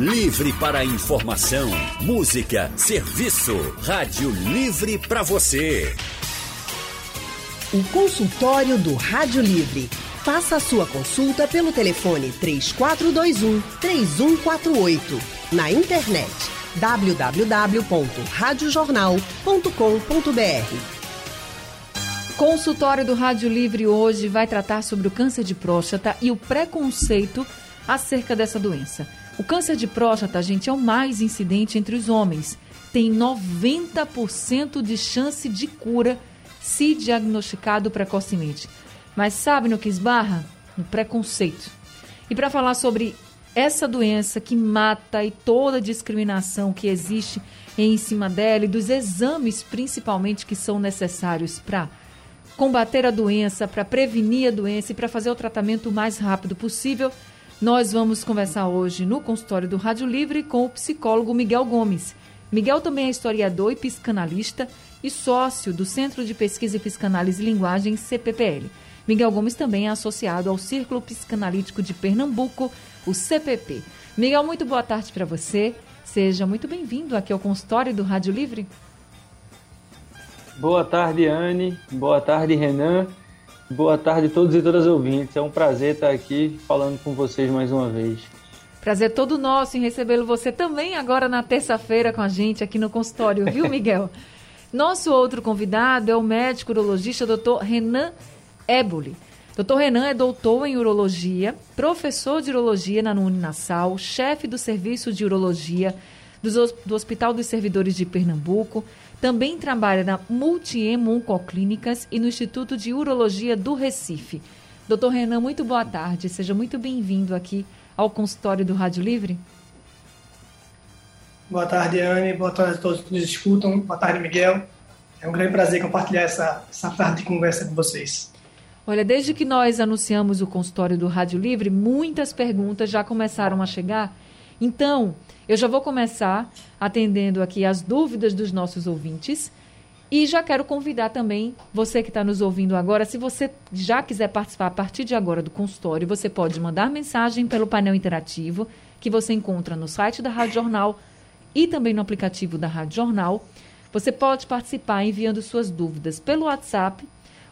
Livre para informação, música, serviço. Rádio Livre para você. O consultório do Rádio Livre. Faça a sua consulta pelo telefone 3421 3148. Na internet www.radiojornal.com.br. Consultório do Rádio Livre hoje vai tratar sobre o câncer de próstata e o preconceito acerca dessa doença. O câncer de próstata, gente, é o mais incidente entre os homens. Tem 90% de chance de cura se diagnosticado precocemente. Mas sabe no que esbarra? No preconceito. E para falar sobre essa doença que mata e toda a discriminação que existe em cima dela e dos exames principalmente que são necessários para combater a doença, para prevenir a doença e para fazer o tratamento o mais rápido possível, nós vamos conversar hoje no consultório do Rádio Livre com o psicólogo Miguel Gomes. Miguel também é historiador e psicanalista e sócio do Centro de Pesquisa e Psicanálise e Linguagem, CPPL. Miguel Gomes também é associado ao Círculo Psicanalítico de Pernambuco, o CPP. Miguel, muito boa tarde para você. Seja muito bem-vindo aqui ao consultório do Rádio Livre. Boa tarde, Anne. Boa tarde, Renan. Boa tarde a todos e todas ouvintes. É um prazer estar aqui falando com vocês mais uma vez. Prazer todo nosso em recebê-lo você também agora na terça-feira com a gente aqui no consultório, viu, Miguel? Nosso outro convidado é o médico urologista Dr. Renan Éboli. Dr. Renan é doutor em urologia, professor de urologia na Uninasal, chefe do serviço de urologia do Hospital dos Servidores de Pernambuco, também trabalha na Multiemo Oncoclínicas e no Instituto de Urologia do Recife. Doutor Renan, muito boa tarde. Seja muito bem-vindo aqui ao consultório do Rádio Livre. Boa tarde, Anne. Boa tarde a todos que nos escutam. Boa tarde, Miguel. É um grande prazer compartilhar essa, essa tarde de conversa com vocês. Olha, desde que nós anunciamos o consultório do Rádio Livre, muitas perguntas já começaram a chegar. Então, eu já vou começar atendendo aqui as dúvidas dos nossos ouvintes. E já quero convidar também você que está nos ouvindo agora, se você já quiser participar a partir de agora do consultório, você pode mandar mensagem pelo painel interativo que você encontra no site da Rádio Jornal e também no aplicativo da Rádio Jornal. Você pode participar enviando suas dúvidas pelo WhatsApp.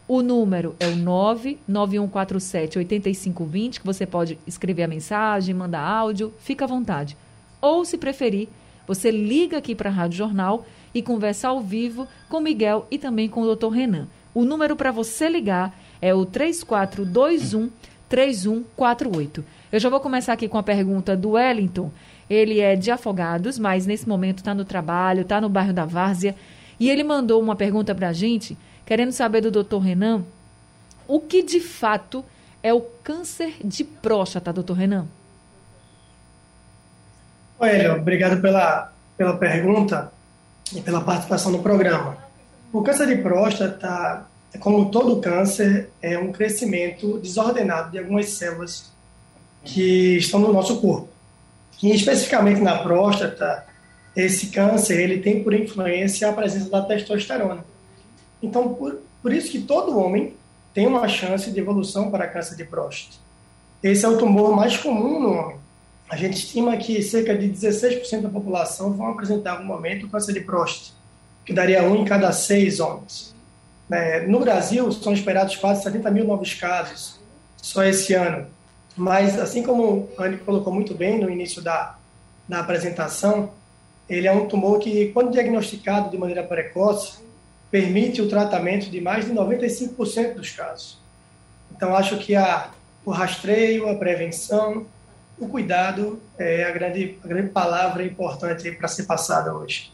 O número é o 99147 8520, que você pode escrever a mensagem, mandar áudio, fica à vontade. Ou, se preferir, você liga aqui para a Rádio Jornal e conversa ao vivo com Miguel e também com o Dr. Renan. O número para você ligar é o 3421 3148. Eu já vou começar aqui com a pergunta do Wellington. Ele é de Afogados, mas nesse momento está no trabalho, está no bairro da Várzea. E ele mandou uma pergunta para a gente, querendo saber do doutor Renan o que de fato é o câncer de próstata, doutor Renan. Oi, obrigado pela, pela pergunta e pela participação no programa. O câncer de próstata, como todo câncer, é um crescimento desordenado de algumas células que estão no nosso corpo. E especificamente na próstata, esse câncer ele tem por influência a presença da testosterona. Então, por, por isso que todo homem tem uma chance de evolução para câncer de próstata. Esse é o tumor mais comum no homem. A gente estima que cerca de 16% da população vão apresentar algum momento câncer de próstata, que daria um em cada seis homens. É, no Brasil, são esperados quase 70 mil novos casos só esse ano. Mas, assim como a Anne colocou muito bem no início da, da apresentação, ele é um tumor que, quando diagnosticado de maneira precoce, permite o tratamento de mais de 95% dos casos. Então, acho que a, o rastreio, a prevenção, o cuidado é a grande, a grande palavra importante para ser passada hoje.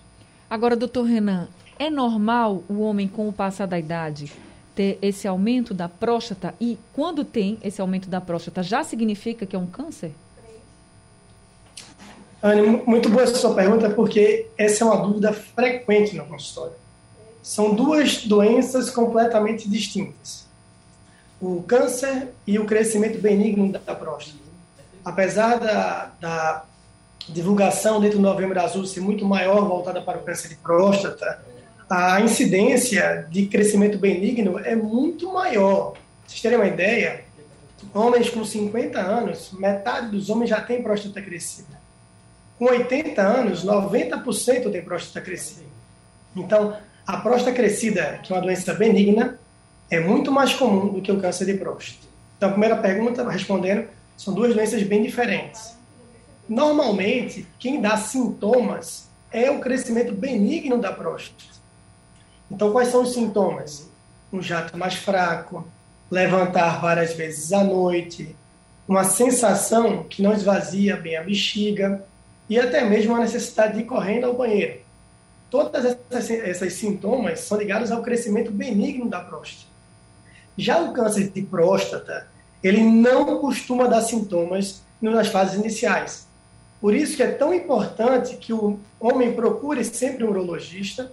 Agora, doutor Renan, é normal o homem, com o passar da idade, ter esse aumento da próstata e quando tem esse aumento da próstata, já significa que é um câncer? Anne, muito boa essa sua pergunta, porque essa é uma dúvida frequente no consultório. São duas doenças completamente distintas. O câncer e o crescimento benigno da próstata. Apesar da, da divulgação dentro do Novembro Azul ser muito maior voltada para o câncer de próstata, a incidência de crescimento benigno é muito maior. Vocês terem uma ideia, homens com 50 anos, metade dos homens já tem próstata crescida. Com 80 anos, 90% tem próstata crescida. Então, a próstata crescida, que é uma doença benigna, é muito mais comum do que o câncer de próstata. Então, a primeira pergunta, respondendo, são duas doenças bem diferentes. Normalmente, quem dá sintomas é o crescimento benigno da próstata. Então, quais são os sintomas? Um jato mais fraco, levantar várias vezes à noite, uma sensação que não esvazia bem a bexiga e até mesmo a necessidade de ir correndo ao banheiro. Todas essas, essas sintomas são ligados ao crescimento benigno da próstata. Já o câncer de próstata, ele não costuma dar sintomas nas fases iniciais. Por isso que é tão importante que o homem procure sempre um urologista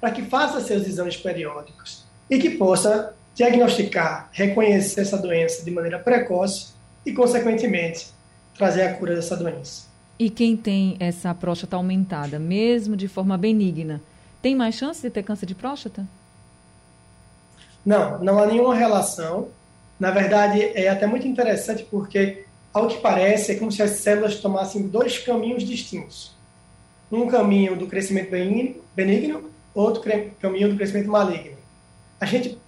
para que faça seus exames periódicos e que possa diagnosticar, reconhecer essa doença de maneira precoce e, consequentemente, trazer a cura dessa doença. E quem tem essa próstata aumentada, mesmo de forma benigna, tem mais chance de ter câncer de próstata? Não, não há nenhuma relação. Na verdade, é até muito interessante porque, ao que parece, é como se as células tomassem dois caminhos distintos. Um caminho do crescimento benigno, outro caminho do crescimento maligno. A gente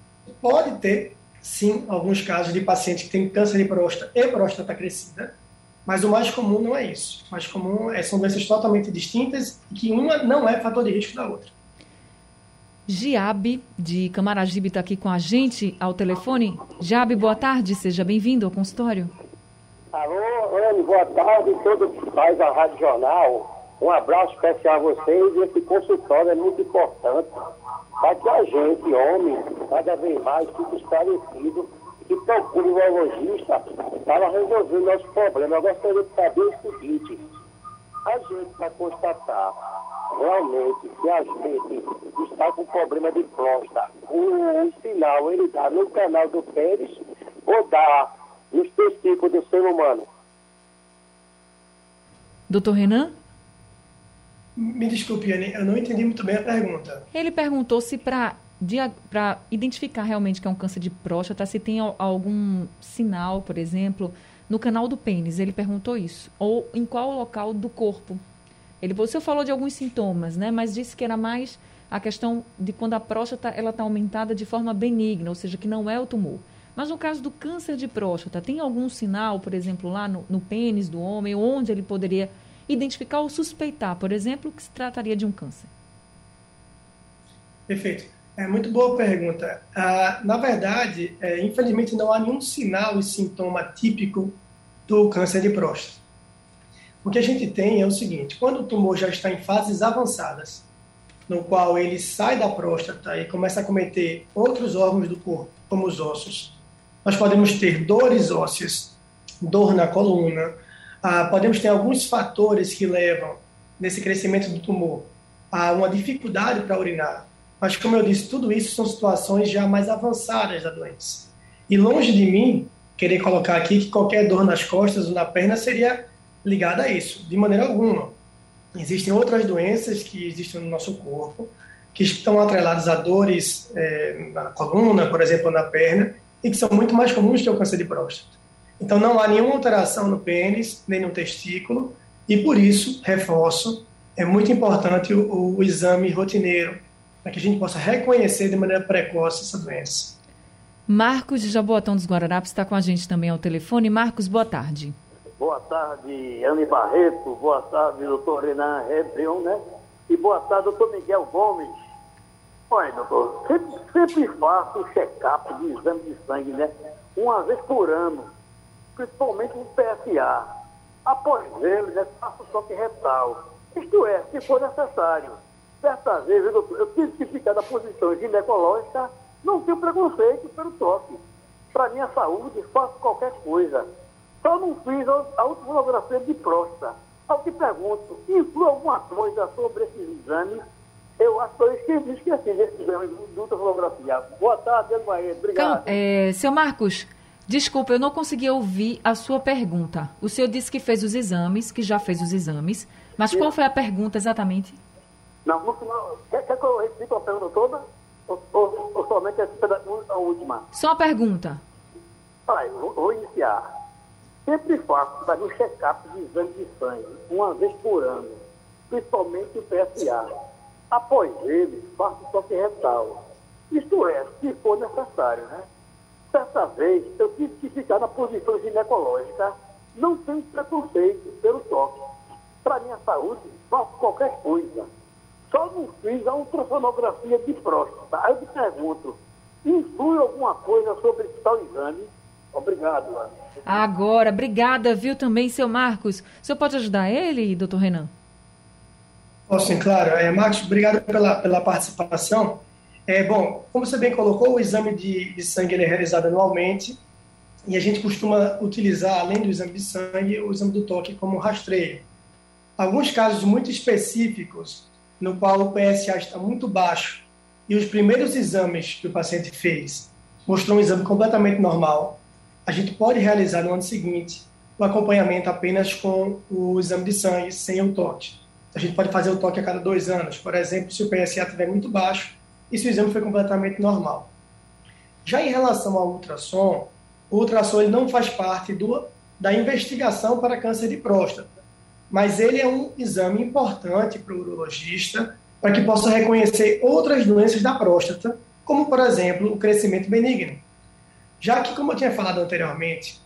pode ter, sim, alguns casos de pacientes que têm câncer de próstata e próstata crescida, mas o mais comum não é isso. O mais comum é, são doenças totalmente distintas e que uma não é fator de risco da outra. Giabe, de Camaragibe, está aqui com a gente ao telefone. Giabe, boa tarde, seja bem-vindo ao consultório. Alô, Anne, boa tarde, todos faz da Rádio Jornal. Um abraço especial a vocês e esse consultório é muito importante para que a gente, homem, cada vez mais fique esclarecido e procure um urologista para resolver o nosso problema. Eu gostaria de saber o seguinte, a gente vai constatar realmente que a gente está com problema de próstata, o, o sinal ele dá no canal do pênis ou dá nos testículos do ser humano? Doutor Renan? Me desculpe, Anne, eu não entendi muito bem a pergunta. Ele perguntou se para identificar realmente que é um câncer de próstata, se tem algum sinal, por exemplo, no canal do pênis. Ele perguntou isso. Ou em qual local do corpo. Ele, falou de alguns sintomas, né? Mas disse que era mais a questão de quando a próstata ela está aumentada de forma benigna, ou seja, que não é o tumor. Mas no caso do câncer de próstata, tem algum sinal, por exemplo, lá no, no pênis do homem, onde ele poderia identificar ou suspeitar, por exemplo, que se trataria de um câncer? Perfeito. É muito boa pergunta. Ah, na verdade, é, infelizmente não há nenhum sinal e sintoma típico do câncer de próstata. O que a gente tem é o seguinte: quando o tumor já está em fases avançadas, no qual ele sai da próstata e começa a cometer outros órgãos do corpo, como os ossos, nós podemos ter dores ósseas, dor na coluna, ah, podemos ter alguns fatores que levam, nesse crescimento do tumor, a uma dificuldade para urinar. Mas, como eu disse, tudo isso são situações já mais avançadas da doença. E longe de mim querer colocar aqui que qualquer dor nas costas ou na perna seria ligada a isso, de maneira alguma. Existem outras doenças que existem no nosso corpo, que estão atreladas a dores é, na coluna, por exemplo, na perna, e que são muito mais comuns que o câncer de próstata. Então não há nenhuma alteração no pênis, nem no testículo, e por isso, reforço, é muito importante o, o exame rotineiro, para que a gente possa reconhecer de maneira precoce essa doença. Marcos de Jaboatão dos Guararapes está com a gente também ao telefone. Marcos, boa tarde. Boa tarde, Anne Barreto. Boa tarde, doutor Renan Rebrion, né? E boa tarde, doutor Miguel Gomes. Olha, doutor, sempre, sempre faço check-up de exame de sangue, né? Uma vez por ano principalmente no PSA. Após ele, né, faço choque retal. Isto é, se for necessário. Certa vez, eu, eu tive que ficar na posição ginecológica, não tenho preconceito pelo toque. Para minha saúde, faço qualquer coisa. Só não fiz a ultrassonografia de próstata. Ao que pergunto, influi alguma coisa sobre esses exames? Eu acho que eu esqueci, esqueci desse exame de ultrassonografia. Boa tarde, Eduardo. Obrigado. Então, é, seu Marcos, Desculpa, eu não consegui ouvir a sua pergunta. O senhor disse que fez os exames, que já fez os exames, mas qual foi a pergunta exatamente? Não, no final, quer, quer que eu repita a pergunta toda? Ou, ou, ou somente a última? Só a pergunta. Vai, vou, vou iniciar. Sempre faço para um check-up de exame de sangue, uma vez por ano, principalmente o PSA. Após ele, faço toque retal. Isto é, se for necessário, né? Certa vez, eu tive que ficar na posição ginecológica. Não tenho preconceito pelo toque. Para minha saúde, faço qualquer coisa. Só não fiz a ultrassonografia de próstata. Aí eu te pergunto, influi alguma coisa sobre tal exame? Obrigado, Ana. Agora, obrigada, viu também, seu Marcos. O senhor pode ajudar ele, doutor Renan? Posso, sim, claro. É, Marcos, obrigado pela, pela participação. É, bom, como você bem colocou, o exame de, de sangue é realizado anualmente e a gente costuma utilizar, além do exame de sangue, o exame do toque como rastreio. Alguns casos muito específicos, no qual o PSA está muito baixo e os primeiros exames que o paciente fez mostrou um exame completamente normal, a gente pode realizar no ano seguinte o acompanhamento apenas com o exame de sangue, sem o toque. A gente pode fazer o toque a cada dois anos, por exemplo, se o PSA estiver muito baixo e se o exame foi completamente normal. Já em relação ao ultrassom, o ultrassom ele não faz parte do, da investigação para câncer de próstata, mas ele é um exame importante para o urologista para que possa reconhecer outras doenças da próstata, como, por exemplo, o crescimento benigno. Já que, como eu tinha falado anteriormente,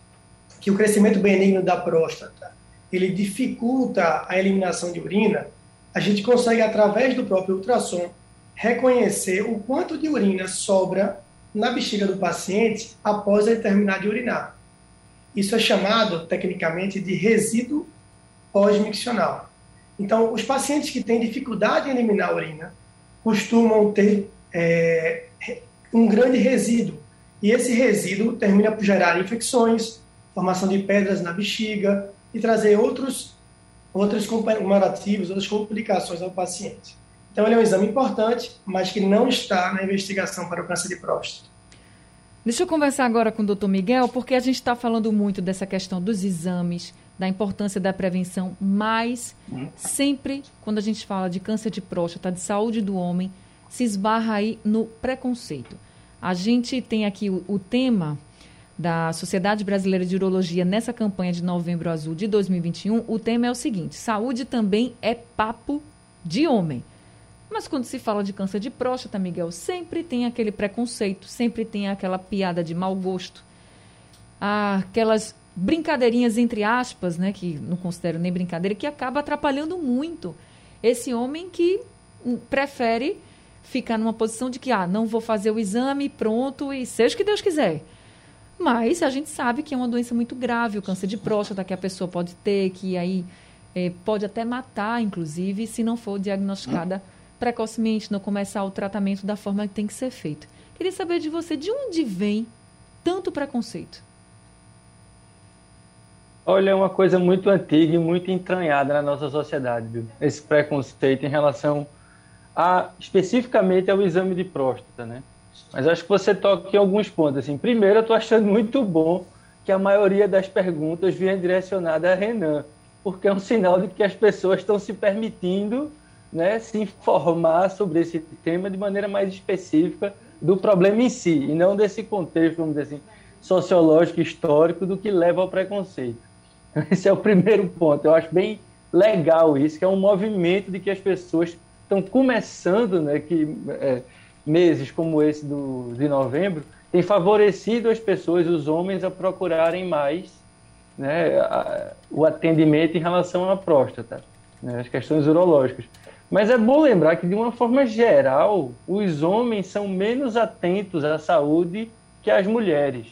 que o crescimento benigno da próstata ele dificulta a eliminação de urina, a gente consegue, através do próprio ultrassom, reconhecer o quanto de urina sobra na bexiga do paciente após ele terminar de urinar. Isso é chamado, tecnicamente, de resíduo pós-miccional. Então, os pacientes que têm dificuldade em eliminar a urina costumam ter é, um grande resíduo. E esse resíduo termina por gerar infecções, formação de pedras na bexiga e trazer outros, outros comparativos, outras complicações ao paciente. Então, ele é um exame importante, mas que não está na investigação para o câncer de próstata. Deixa eu conversar agora com o doutor Miguel, porque a gente está falando muito dessa questão dos exames, da importância da prevenção, mas sempre quando a gente fala de câncer de próstata, de saúde do homem, se esbarra aí no preconceito. A gente tem aqui o, o tema da Sociedade Brasileira de Urologia nessa campanha de Novembro Azul de 2021. O tema é o seguinte: saúde também é papo de homem. Mas quando se fala de câncer de próstata, Miguel, sempre tem aquele preconceito, sempre tem aquela piada de mau gosto, aquelas brincadeirinhas entre aspas, né, que não considero nem brincadeira, que acaba atrapalhando muito esse homem que prefere ficar numa posição de que, ah, não vou fazer o exame, pronto, e seja o que Deus quiser. Mas a gente sabe que é uma doença muito grave, o câncer de próstata que a pessoa pode ter, que aí é, pode até matar, inclusive, se não for diagnosticada precocemente, não começar o tratamento da forma que tem que ser feito. Queria saber de você, de onde vem tanto preconceito? Olha, é uma coisa muito antiga e muito entranhada na nossa sociedade, viu? esse preconceito em relação a, especificamente ao exame de próstata, né? Mas acho que você toca em alguns pontos. Assim, primeiro, eu estou achando muito bom que a maioria das perguntas venha direcionada a Renan, porque é um sinal de que as pessoas estão se permitindo né, se informar sobre esse tema de maneira mais específica do problema em si, e não desse contexto, vamos dizer assim, sociológico, histórico, do que leva ao preconceito. Esse é o primeiro ponto. Eu acho bem legal isso, que é um movimento de que as pessoas estão começando, né, que é, meses como esse do, de novembro, tem favorecido as pessoas, os homens, a procurarem mais né, a, o atendimento em relação à próstata, né, as questões urológicas. Mas é bom lembrar que, de uma forma geral, os homens são menos atentos à saúde que as mulheres.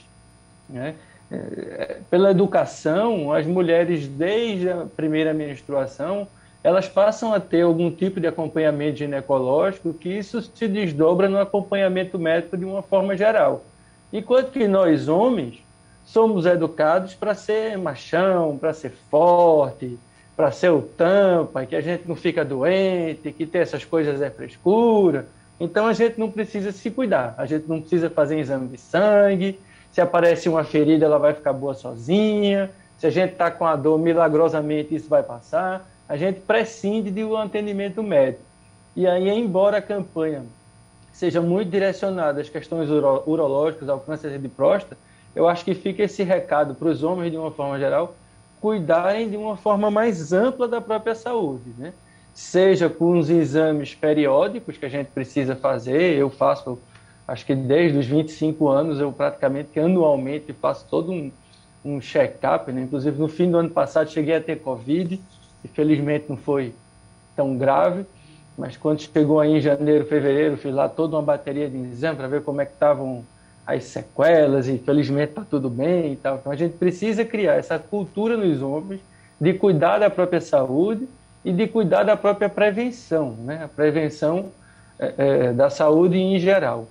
Né? É, pela educação, as mulheres, desde a primeira menstruação, elas passam a ter algum tipo de acompanhamento ginecológico, que isso se desdobra no acompanhamento médico de uma forma geral. Enquanto que nós, homens, somos educados para ser machão, para ser forte, para ser o tampa, que a gente não fica doente, que ter essas coisas é frescura. Então a gente não precisa se cuidar, a gente não precisa fazer exame de sangue. Se aparece uma ferida, ela vai ficar boa sozinha. Se a gente está com a dor, milagrosamente isso vai passar. A gente prescinde de um atendimento médico. E aí, embora a campanha seja muito direcionada às questões uro urológicas, ao câncer de próstata, eu acho que fica esse recado para os homens, de uma forma geral, cuidarem de uma forma mais ampla da própria saúde, né? Seja com os exames periódicos que a gente precisa fazer, eu faço, acho que desde os 25 anos, eu praticamente anualmente faço todo um, um check-up, né? Inclusive, no fim do ano passado, cheguei a ter Covid, e felizmente não foi tão grave, mas quando chegou aí em janeiro, fevereiro, fiz lá toda uma bateria de exames para ver como é que estavam as sequelas e felizmente está tudo bem e tal. Então a gente precisa criar essa cultura nos homens de cuidar da própria saúde e de cuidar da própria prevenção, né? A prevenção é, é, da saúde em geral.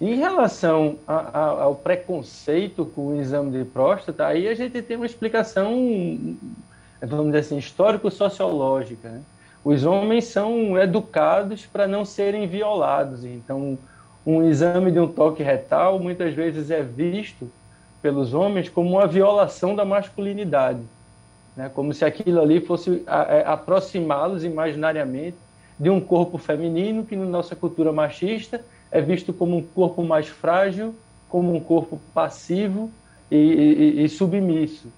Em relação a, a, ao preconceito com o exame de próstata, aí a gente tem uma explicação, vamos dizer assim, histórico-sociológica. Né? Os homens são educados para não serem violados, então um exame de um toque retal muitas vezes é visto pelos homens como uma violação da masculinidade, né? como se aquilo ali fosse é, aproximá-los imaginariamente de um corpo feminino que, na nossa cultura machista, é visto como um corpo mais frágil, como um corpo passivo e, e, e submisso.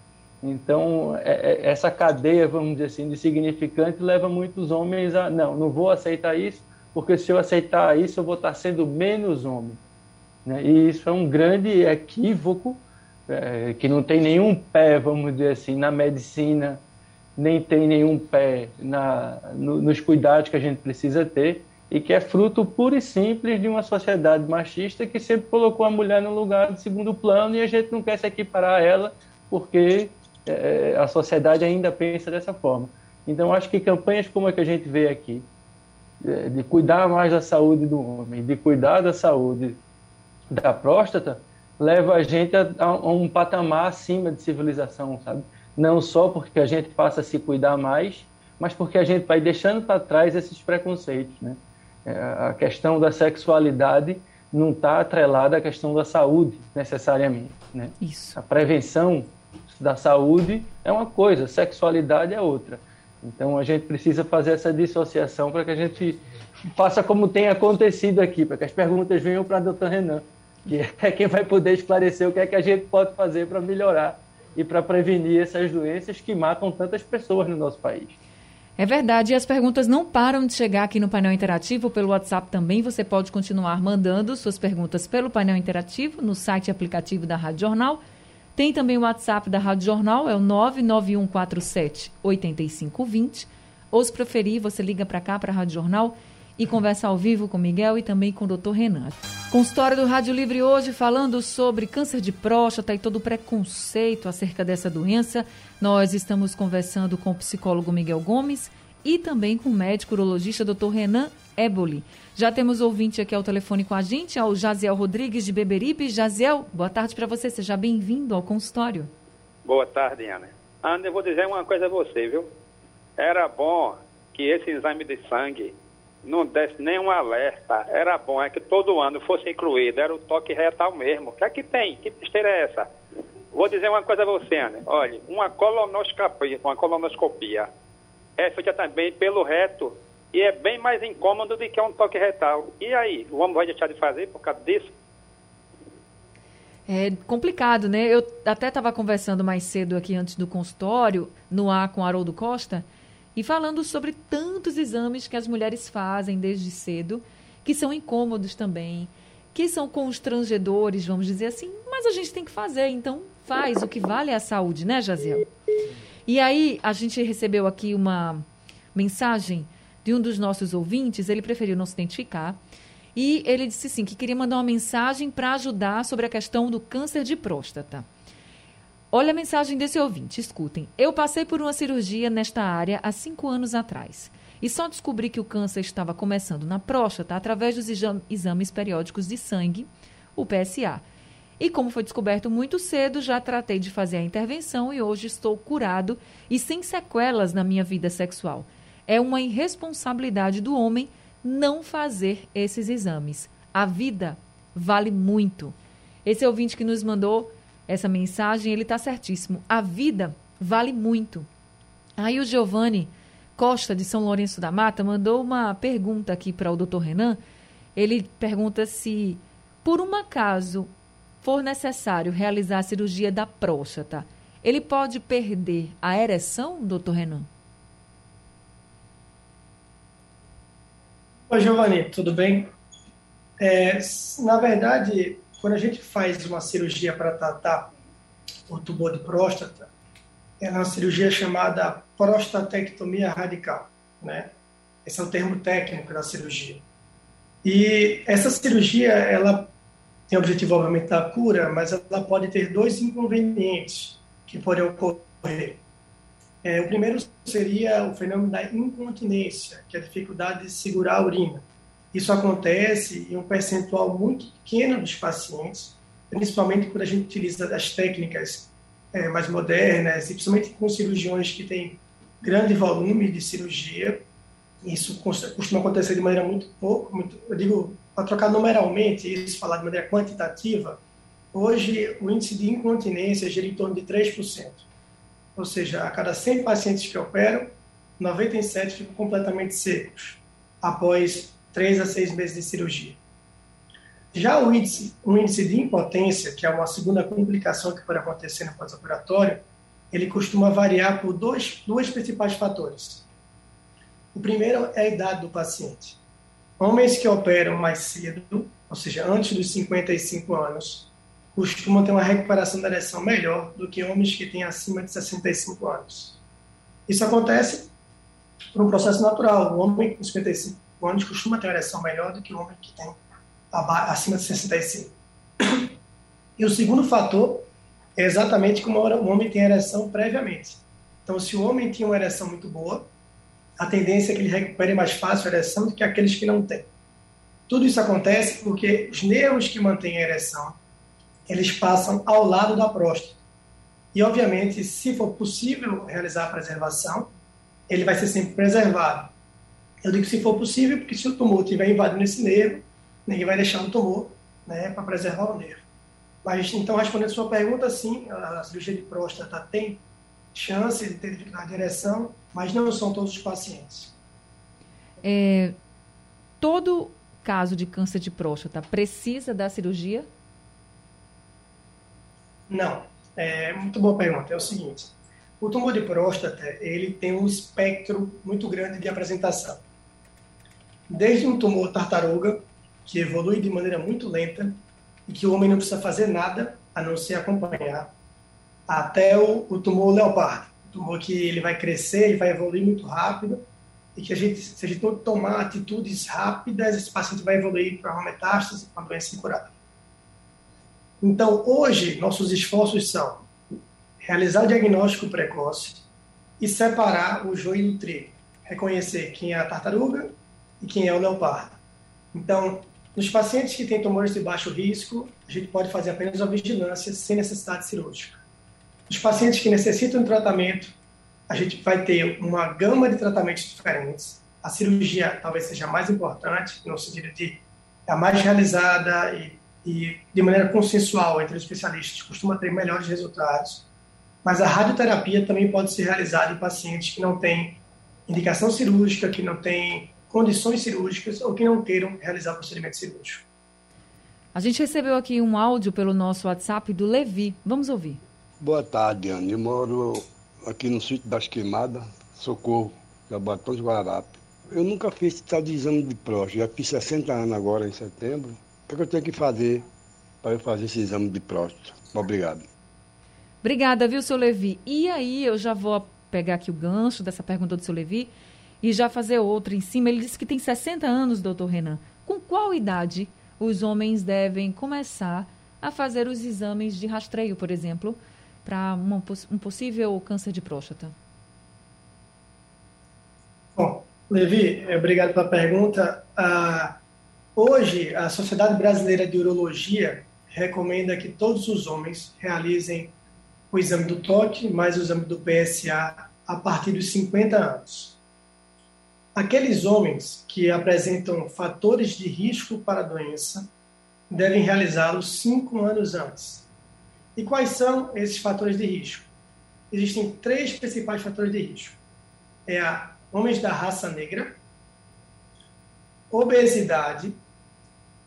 Então, é, é, essa cadeia, vamos dizer assim, de significante leva muitos homens a, não, não vou aceitar isso, porque se eu aceitar isso, eu vou estar sendo menos homem. Né? E isso é um grande equívoco, é, que não tem nenhum pé, vamos dizer assim, na medicina, nem tem nenhum pé na, no, nos cuidados que a gente precisa ter, e que é fruto puro e simples de uma sociedade machista que sempre colocou a mulher no lugar de segundo plano e a gente não quer se equiparar a ela porque é, a sociedade ainda pensa dessa forma. Então, acho que campanhas como a que a gente vê aqui, é, de cuidar mais da saúde do homem, de cuidar da saúde da próstata, leva a gente a, a, um patamar acima de civilização, sabe? Não só porque a gente passa a se cuidar mais, mas porque a gente vai deixando para trás esses preconceitos, né? É, a questão da sexualidade não está atrelada à questão da saúde, necessariamente, né? Isso. A prevenção da saúde é uma coisa, sexualidade é outra. Então a gente precisa fazer essa dissociação para que a gente faça como tem acontecido aqui, para que as perguntas venham para a doutora Renan, que é quem vai poder esclarecer o que é que a gente pode fazer para melhorar e para prevenir essas doenças que matam tantas pessoas no nosso país. É verdade, e as perguntas não param de chegar aqui no painel interativo, pelo WhatsApp também. Você pode continuar mandando suas perguntas pelo painel interativo, no site e aplicativo da Rádio Jornal tem também o WhatsApp da Rádio Jornal, é o 99147 8520. Ou se preferir, você liga para cá, para a Rádio Jornal, e conversa ao vivo com Miguel e também com o doutor Renan. Consultório do Rádio Livre hoje falando sobre câncer de próstata e todo o preconceito acerca dessa doença. Nós estamos conversando com o psicólogo Miguel Gomes e também com o médico urologista doutor Renan Éboli. Já temos ouvinte aqui ao telefone com a gente, ao Jaziel Rodrigues de Beberibe. Jaziel, boa tarde para você, seja bem-vindo ao consultório. Boa tarde, Ana. Ana, eu vou dizer uma coisa a você, viu? Era bom que esse exame de sangue não desse nenhum alerta. Era bom é que todo ano fosse incluído, era o toque retal mesmo. O que é que tem? Que besteira é essa? Vou dizer uma coisa a você, Ana. Olha, uma colonoscopia, uma colonoscopia é feita também pelo reto e é bem mais incômodo do que um toque retal. E aí, o homem vai deixar de fazer por causa disso? É complicado, né? Eu até estava conversando mais cedo aqui antes do consultório, no ar com Haroldo Costa, e falando sobre tantos exames que as mulheres fazem desde cedo, que são incômodos também, que são constrangedores, vamos dizer assim, mas a gente tem que fazer, então faz, o que vale a saúde, né, Jaziel? E aí, a gente recebeu aqui uma mensagem de um dos nossos ouvintes, ele preferiu não se identificar. E ele disse sim que queria mandar uma mensagem para ajudar sobre a questão do câncer de próstata. Olha a mensagem desse ouvinte, escutem. Eu passei por uma cirurgia nesta área há cinco anos atrás. E só descobri que o câncer estava começando na próstata através dos exames periódicos de sangue, o PSA. E como foi descoberto muito cedo, já tratei de fazer a intervenção e hoje estou curado e sem sequelas na minha vida sexual. É uma irresponsabilidade do homem não fazer esses exames. A vida vale muito. Esse ouvinte que nos mandou essa mensagem, ele está certíssimo. A vida vale muito. Aí o Giovanni Costa, de São Lourenço da Mata, mandou uma pergunta aqui para o doutor Renan. Ele pergunta se, por um acaso, for necessário realizar a cirurgia da próstata, ele pode perder a ereção, doutor Renan? Oi, Giovanni, tudo bem? É, na verdade, quando a gente faz uma cirurgia para tratar o tumor de próstata, é uma cirurgia chamada prostatectomia radical, né? Esse é o termo técnico da cirurgia. E essa cirurgia, ela tem o objetivo, obviamente, da cura, mas ela pode ter dois inconvenientes que podem ocorrer. É, o primeiro seria o fenômeno da incontinência, que é a dificuldade de segurar a urina. Isso acontece em um percentual muito pequeno dos pacientes, principalmente quando a gente utiliza as técnicas é, mais modernas, e principalmente com cirurgiões que têm grande volume de cirurgia. Isso costuma acontecer de maneira muito pouco, muito, eu digo, para trocar numeralmente isso, falar de maneira quantitativa, hoje o índice de incontinência gira em torno de 3%. Ou seja, a cada 100 pacientes que operam, 97 ficam completamente secos após 3 a 6 meses de cirurgia. Já o índice, o índice de impotência, que é uma segunda complicação que pode acontecer no pós-operatório, ele costuma variar por dois, dois principais fatores. O primeiro é a idade do paciente. Homens que operam mais cedo, ou seja, antes dos 55 anos, costumam ter uma recuperação da ereção melhor do que homens que têm acima de 65 anos. Isso acontece por um processo natural. O homem com 55 anos costuma ter uma ereção melhor do que o homem que tem acima de 65. E o segundo fator é exatamente como o homem tem ereção previamente. Então, se o homem tinha uma ereção muito boa, a tendência é que ele recupere mais fácil a ereção do que aqueles que não têm. Tudo isso acontece porque os nervos que mantêm a ereção eles passam ao lado da próstata. E, obviamente, se for possível realizar a preservação, ele vai ser sempre preservado. Eu digo se for possível, porque se o tumor estiver invadindo esse nervo, ninguém vai deixar o tumor né, para preservar o nervo. Mas, então, respondendo a sua pergunta, sim, a cirurgia de próstata tem chance de ter dificuldade de ereção, mas não são todos os pacientes. É, todo caso de câncer de próstata precisa da cirurgia? Não. É muito boa pergunta. É o seguinte: o tumor de próstata ele tem um espectro muito grande de apresentação. Desde um tumor tartaruga, que evolui de maneira muito lenta e que o homem não precisa fazer nada a não ser acompanhar, até o, o tumor leopardo, o tumor que ele vai crescer, ele vai evoluir muito rápido e que a gente, se a gente não tomar atitudes rápidas, esse paciente vai evoluir para uma metástase, uma doença incurável. Então, hoje, nossos esforços são realizar o diagnóstico precoce e separar o joio do trigo. Reconhecer quem é a tartaruga e quem é o leopardo. Então, nos pacientes que têm tumores de baixo risco, a gente pode fazer apenas a vigilância sem necessidade cirúrgica. Nos pacientes que necessitam de tratamento, a gente vai ter uma gama de tratamentos diferentes. A cirurgia talvez seja mais importante, no sentido de a mais realizada e e de maneira consensual entre os especialistas costuma ter melhores resultados. Mas a radioterapia também pode ser realizada em pacientes que não têm indicação cirúrgica, que não têm condições cirúrgicas ou que não queiram realizar procedimento cirúrgico. A gente recebeu aqui um áudio pelo nosso WhatsApp do Levi. Vamos ouvir. Boa tarde, Ana. Eu moro aqui no sítio das Queimadas, Socorro, Jabatão de Guararapes. Eu nunca fiz tal de exame de próstata. Já fiz 60 anos agora, em setembro. O que eu tenho que fazer para eu fazer esse exame de próstata? Obrigado. Obrigada, viu, seu Levi? E aí, eu já vou pegar aqui o gancho dessa pergunta do seu Levi e já fazer outra em cima. Ele disse que tem 60 anos, doutor Renan. Com qual idade os homens devem começar a fazer os exames de rastreio, por exemplo, para um possível câncer de próstata? Bom, Levi, obrigado pela pergunta. Ah, Hoje, a Sociedade Brasileira de Urologia recomenda que todos os homens realizem o exame do toque mais o exame do PSA a partir dos 50 anos. Aqueles homens que apresentam fatores de risco para a doença devem realizá-los cinco anos antes. E quais são esses fatores de risco? Existem três principais fatores de risco: é a homens da raça negra, obesidade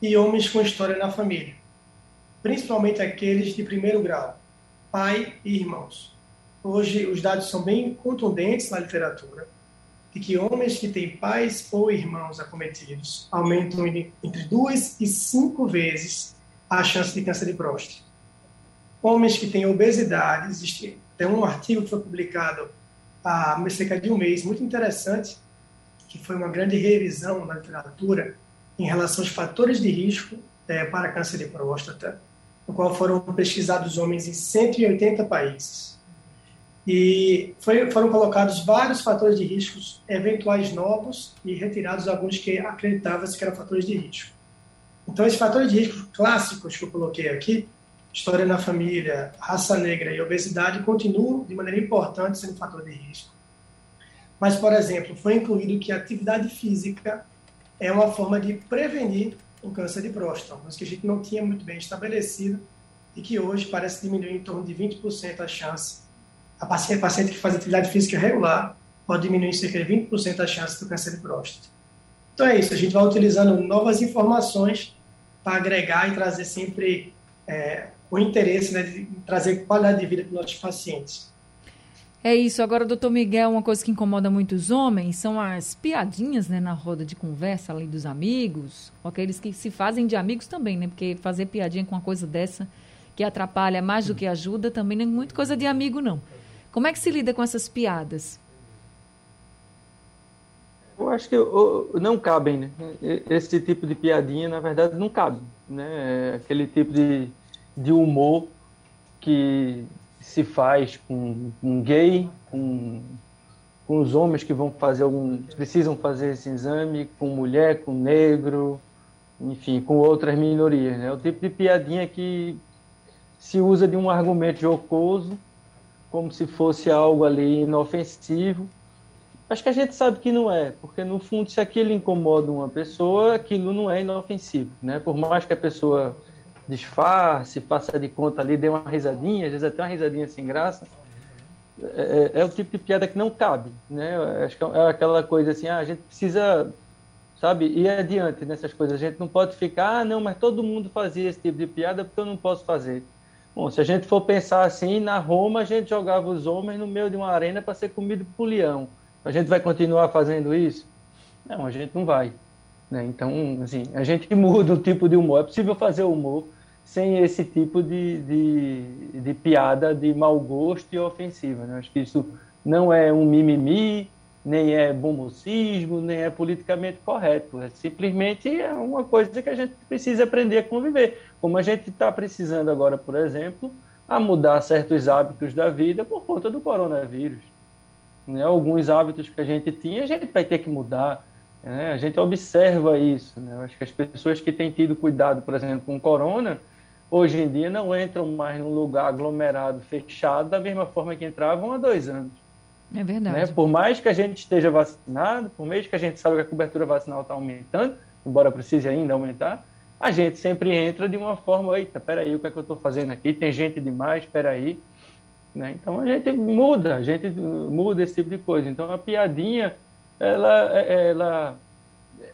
e homens com história na família. principalmente aqueles de primeiro grau, pai e irmãos. Hoje, os dados são bem contundentes na literatura de que homens que têm pais ou irmãos acometidos aumentam entre duas e cinco vezes a chance de câncer de próstata. Homens que têm obesidade, existe tem um artigo que foi publicado há cerca de um mês, muito interessante, que foi uma grande revisão na literatura em relação aos fatores de risco é, para câncer de próstata, no qual foram pesquisados homens em 180 países. E foi, foram colocados vários fatores de riscos eventuais novos e retirados alguns que acreditavam-se que eram fatores de risco. Então, esses fatores de risco clássicos que eu coloquei aqui, história na família, raça negra e obesidade, continuam de maneira importante sendo fator de risco. Mas, por exemplo, foi incluído que a atividade física é uma forma de prevenir o câncer de próstata, mas que a gente não tinha muito bem estabelecido e que hoje parece diminuir em torno de 20% a chance. A paciente, a paciente que faz atividade física regular pode diminuir em cerca de 20% a chance do câncer de próstata. Então é isso, a gente vai utilizando novas informações para agregar e trazer sempre é, o interesse né, de trazer qualidade de vida para os nossos pacientes. É isso. Agora, doutor Miguel, uma coisa que incomoda muitos homens são as piadinhas né, na roda de conversa ali dos amigos, ou aqueles que se fazem de amigos também, né? Porque fazer piadinha com uma coisa dessa que atrapalha mais do que ajuda também não é muito coisa de amigo, não. Como é que se lida com essas piadas? Eu acho que não cabem, né? Esse tipo de piadinha, na verdade, não cabe, né? É aquele tipo de, de humor que se faz com um gay, com, com os homens que vão fazer algum, precisam fazer esse exame, com mulher, com negro, enfim, com outras minorias. Né? É o tipo de piadinha que se usa de um argumento jocoso, como se fosse algo ali inofensivo. Acho que a gente sabe que não é, porque no fundo, se aquilo incomoda uma pessoa, aquilo não é inofensivo, né? Por mais que a pessoa disfarce, faça de conta ali, dê uma risadinha, às vezes até uma risadinha sem graça. É, é, é o tipo de piada que não cabe, né? Acho que é aquela coisa assim, ah, a gente precisa, sabe, ir adiante nessas coisas. A gente não pode ficar, ah, não, mas todo mundo fazia esse tipo de piada porque eu não posso fazer. Bom, se a gente for pensar assim, na Roma a gente jogava os homens no meio de uma arena para ser comido por leão. A gente vai continuar fazendo isso? Não, a gente não vai. Né? Então, assim, a gente muda o tipo de humor. É possível fazer humor sem esse tipo de, de, de piada de mau gosto e ofensiva. Né? Acho que isso não é um mimimi, nem é bombocismo, nem é politicamente correto. É simplesmente é uma coisa que a gente precisa aprender a conviver. Como a gente está precisando agora, por exemplo, a mudar certos hábitos da vida por conta do coronavírus. Né? Alguns hábitos que a gente tinha, a gente vai ter que mudar. Né? A gente observa isso. Né? acho que as pessoas que têm tido cuidado, por exemplo, com o corona, hoje em dia não entram mais num lugar aglomerado, fechado, da mesma forma que entravam há dois anos. É verdade. Né? Por mais que a gente esteja vacinado, por mais que a gente saiba que a cobertura vacinal está aumentando, embora precise ainda aumentar, a gente sempre entra de uma forma, eita, peraí, o que é que eu estou fazendo aqui? Tem gente demais, peraí. Né? Então a gente muda, a gente muda esse tipo de coisa. Então a piadinha, ela, ela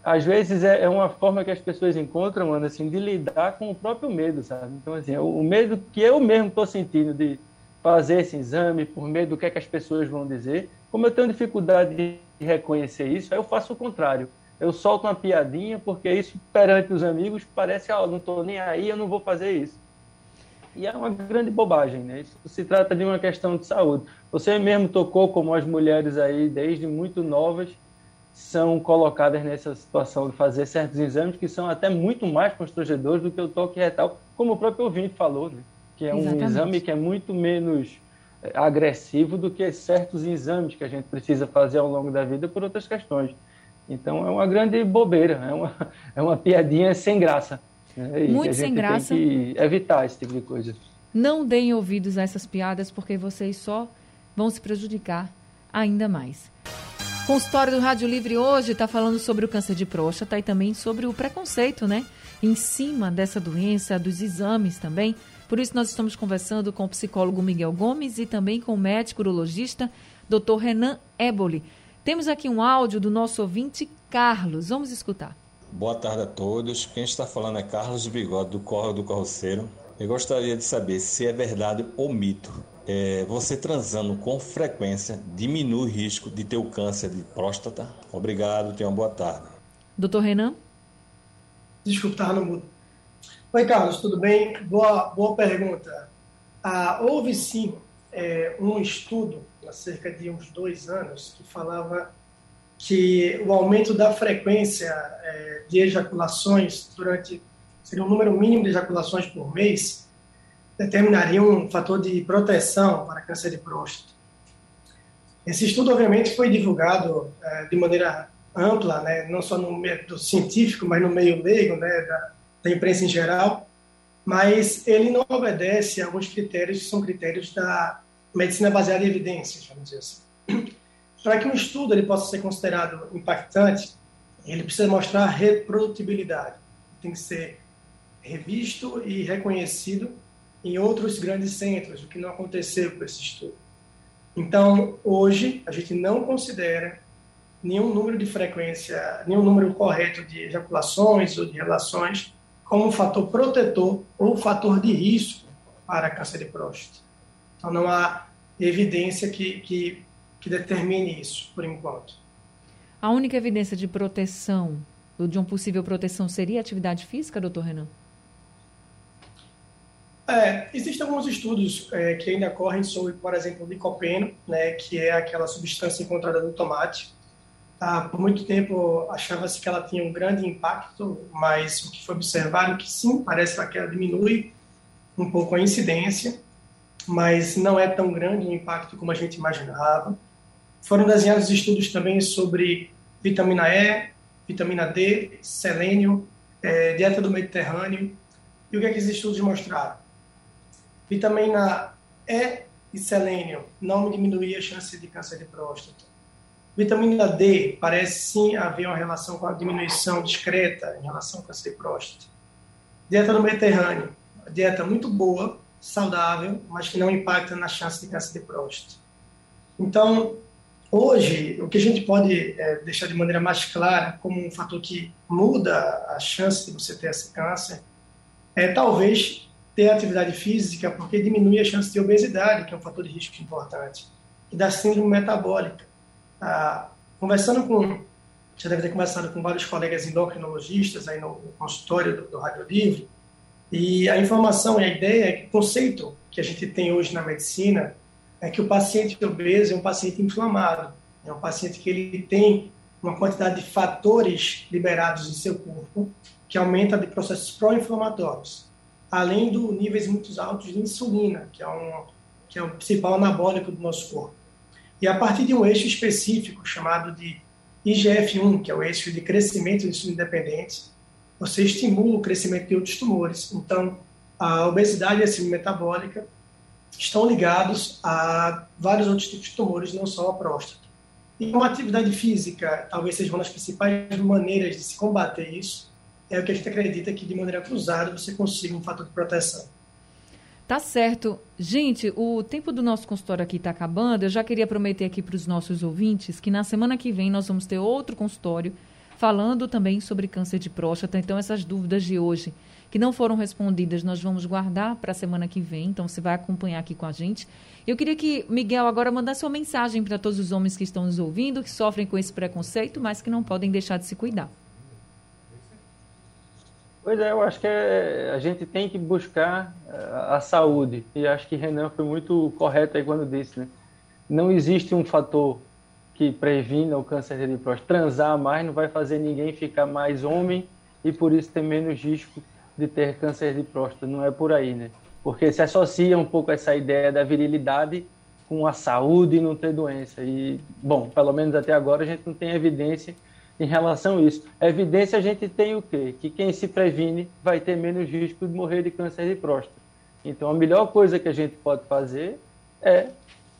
às vezes é, é, uma forma que as pessoas encontram, mano, assim, de lidar com o próprio medo, sabe? Então, assim, o, medo que eu mesmo estou sentindo de fazer esse exame por medo do que, é que as pessoas vão dizer, como eu tenho dificuldade de reconhecer isso, aí eu faço o contrário. Eu solto uma piadinha, porque isso, perante os amigos, parece, ó, oh, não estou nem aí, eu não vou fazer isso. E é uma grande bobagem, né? Isso se trata de uma questão de saúde. Você mesmo tocou como as mulheres aí, desde muito novas, são colocadas nessa situação de fazer certos exames que são até muito mais constrangedores do que o toque retal, como o próprio ouvinte falou, né? que é Exatamente. um exame que é muito menos eh, agressivo do que certos exames que a gente precisa fazer ao longo da vida por outras questões. Então é uma grande bobeira, é uma, é uma piadinha sem graça. Né? Muito sem graça. Tem que evitar esse tipo de coisa. Não deem ouvidos a essas piadas porque vocês só vão se prejudicar ainda mais. Consultório do Rádio Livre hoje está falando sobre o câncer de próstata e também sobre o preconceito, né? Em cima dessa doença, dos exames também. Por isso, nós estamos conversando com o psicólogo Miguel Gomes e também com o médico urologista, Dr. Renan Eboli. Temos aqui um áudio do nosso ouvinte Carlos. Vamos escutar. Boa tarde a todos. Quem está falando é Carlos Bigode, do Corro do Corroceiro. Eu gostaria de saber se é verdade ou mito. É, você transando com frequência diminui o risco de ter o câncer de próstata? Obrigado, tenha uma boa tarde. Doutor Renan? Desculpa, estava no mudo. Oi, Carlos, tudo bem? Boa, boa pergunta. Ah, houve sim é, um estudo, há cerca de uns dois anos, que falava que o aumento da frequência é, de ejaculações durante seria um número mínimo de ejaculações por mês determinaria um fator de proteção para câncer de próstata. Esse estudo, obviamente, foi divulgado é, de maneira ampla, né, não só no meio científico, mas no meio leigo, né, da, da imprensa em geral, mas ele não obedece a alguns critérios que são critérios da medicina baseada em evidências, vamos dizer assim. Para que um estudo ele possa ser considerado impactante, ele precisa mostrar reprodutibilidade. Tem que ser revisto e reconhecido em outros grandes centros, o que não aconteceu com esse estudo. Então, hoje, a gente não considera nenhum número de frequência, nenhum número correto de ejaculações ou de relações como fator protetor ou fator de risco para câncer de próstata. Então, não há evidência que, que, que determine isso, por enquanto. A única evidência de proteção, de uma possível proteção, seria a atividade física, doutor Renan? É, existem alguns estudos é, que ainda correm sobre, por exemplo, o licopeno, né, que é aquela substância encontrada no tomate. Ah, por muito tempo achava-se que ela tinha um grande impacto, mas o que foi observado é que sim, parece que ela diminui um pouco a incidência, mas não é tão grande o impacto como a gente imaginava. Foram desenhados estudos também sobre vitamina E, vitamina D, selênio, é, dieta do Mediterrâneo. E o que, é que esses estudos mostraram? Vitamina E e selênio não diminuía a chance de câncer de próstata. Vitamina D parece sim haver uma relação com a diminuição discreta em relação ao câncer de próstata. Dieta do Mediterrâneo, dieta muito boa, saudável, mas que não impacta na chance de câncer de próstata. Então, hoje, o que a gente pode é, deixar de maneira mais clara como um fator que muda a chance de você ter esse câncer é talvez ter atividade física, porque diminui a chance de obesidade, que é um fator de risco importante, e da síndrome metabólica. Ah, conversando com, já deve ter conversado com vários colegas endocrinologistas aí no, no consultório do, do Rádio Livre, e a informação e a ideia que o conceito que a gente tem hoje na medicina é que o paciente obeso é um paciente inflamado, é um paciente que ele tem uma quantidade de fatores liberados em seu corpo que aumenta de processos pró-inflamatórios além do níveis muito altos de insulina, que é, um, que é o principal anabólico do nosso corpo. E a partir de um eixo específico chamado de IGF-1, que é o eixo de crescimento de insulina independente, você estimula o crescimento de outros tumores. Então, a obesidade e a síndrome metabólica estão ligados a vários outros tipos de tumores, não só a próstata. E uma atividade física talvez seja uma das principais maneiras de se combater isso, é o que a gente acredita que de maneira cruzada você consiga um fator de proteção. Tá certo. Gente, o tempo do nosso consultório aqui está acabando. Eu já queria prometer aqui para os nossos ouvintes que na semana que vem nós vamos ter outro consultório falando também sobre câncer de próstata. Então, essas dúvidas de hoje que não foram respondidas, nós vamos guardar para a semana que vem. Então, você vai acompanhar aqui com a gente. Eu queria que Miguel agora mandasse uma mensagem para todos os homens que estão nos ouvindo, que sofrem com esse preconceito, mas que não podem deixar de se cuidar. Pois é, eu acho que é, a gente tem que buscar a, eh, a saúde. E acho que Renan foi muito correto aí quando disse, né? Não existe um fator que previna o câncer de próstata. Transar mais não vai fazer ninguém ficar mais homem e por isso ter menos risco de ter câncer de próstata. Não é por aí, né? Porque se associa um pouco essa ideia da virilidade com a saúde e não ter doença. E, bom, pelo menos até agora a gente não tem evidência em relação a isso. Evidência a gente tem o quê? Que quem se previne vai ter menos risco de morrer de câncer de próstata. Então a melhor coisa que a gente pode fazer é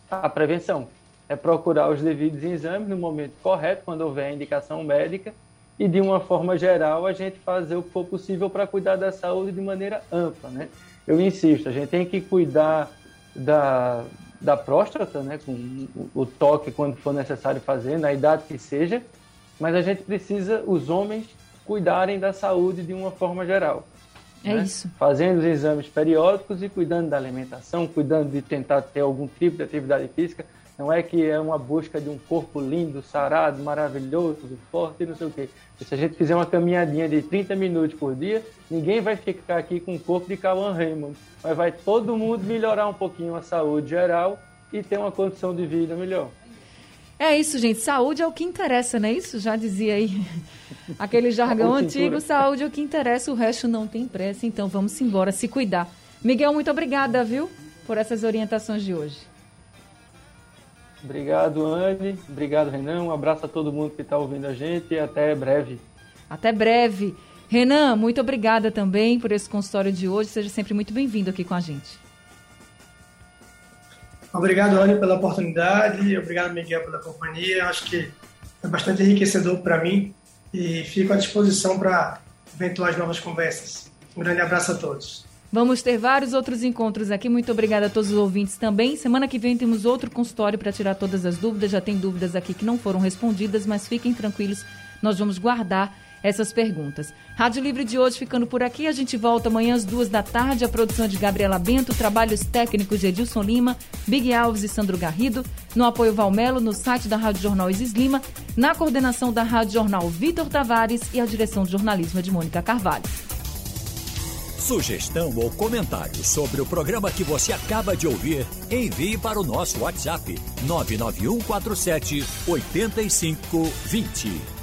a prevenção. É procurar os devidos exames no momento correto, quando houver indicação médica, e de uma forma geral a gente fazer o que for possível para cuidar da saúde de maneira ampla. Né? Eu insisto, a gente tem que cuidar da, da próstata, né, com o toque quando for necessário fazer, na idade que seja, mas a gente precisa, os homens, cuidarem da saúde de uma forma geral. É né? isso. Fazendo os exames periódicos e cuidando da alimentação, cuidando de tentar ter algum tipo de atividade física. Não é que é uma busca de um corpo lindo, sarado, maravilhoso, forte, não sei o quê. Se a gente fizer uma caminhadinha de 30 minutos por dia, ninguém vai ficar aqui com o corpo de Cauan Raymond. Mas vai todo mundo melhorar um pouquinho a saúde geral e ter uma condição de vida melhor. É isso, gente. Saúde é o que interessa, não é isso? Já dizia aí aquele jargão antigo. Saúde é o que interessa, o resto não tem pressa. Então vamos embora se cuidar. Miguel, muito obrigada, viu, por essas orientações de hoje. Obrigado, Anne. Obrigado, Renan. Um abraço a todo mundo que está ouvindo a gente e até breve. Até breve. Renan, muito obrigada também por esse consultório de hoje. Seja sempre muito bem-vindo aqui com a gente. Obrigado, Anne, pela oportunidade. Obrigado, Miguel, pela companhia. Acho que foi bastante enriquecedor para mim e fico à disposição para eventuais novas conversas. Um grande abraço a todos. Vamos ter vários outros encontros aqui. Muito obrigada a todos os ouvintes também. Semana que vem temos outro consultório para tirar todas as dúvidas. Já tem dúvidas aqui que não foram respondidas, mas fiquem tranquilos, nós vamos guardar essas perguntas. Rádio Livre de hoje ficando por aqui. A gente volta amanhã às duas da tarde. A produção de Gabriela Bento, trabalhos técnicos de Edilson Lima, Big Alves e Sandro Garrido. No apoio Valmelo, no site da Rádio Jornal Isis Lima. Na coordenação da Rádio Jornal Vitor Tavares e a direção de jornalismo é de Mônica Carvalho. Sugestão ou comentário sobre o programa que você acaba de ouvir, envie para o nosso WhatsApp 99147 8520.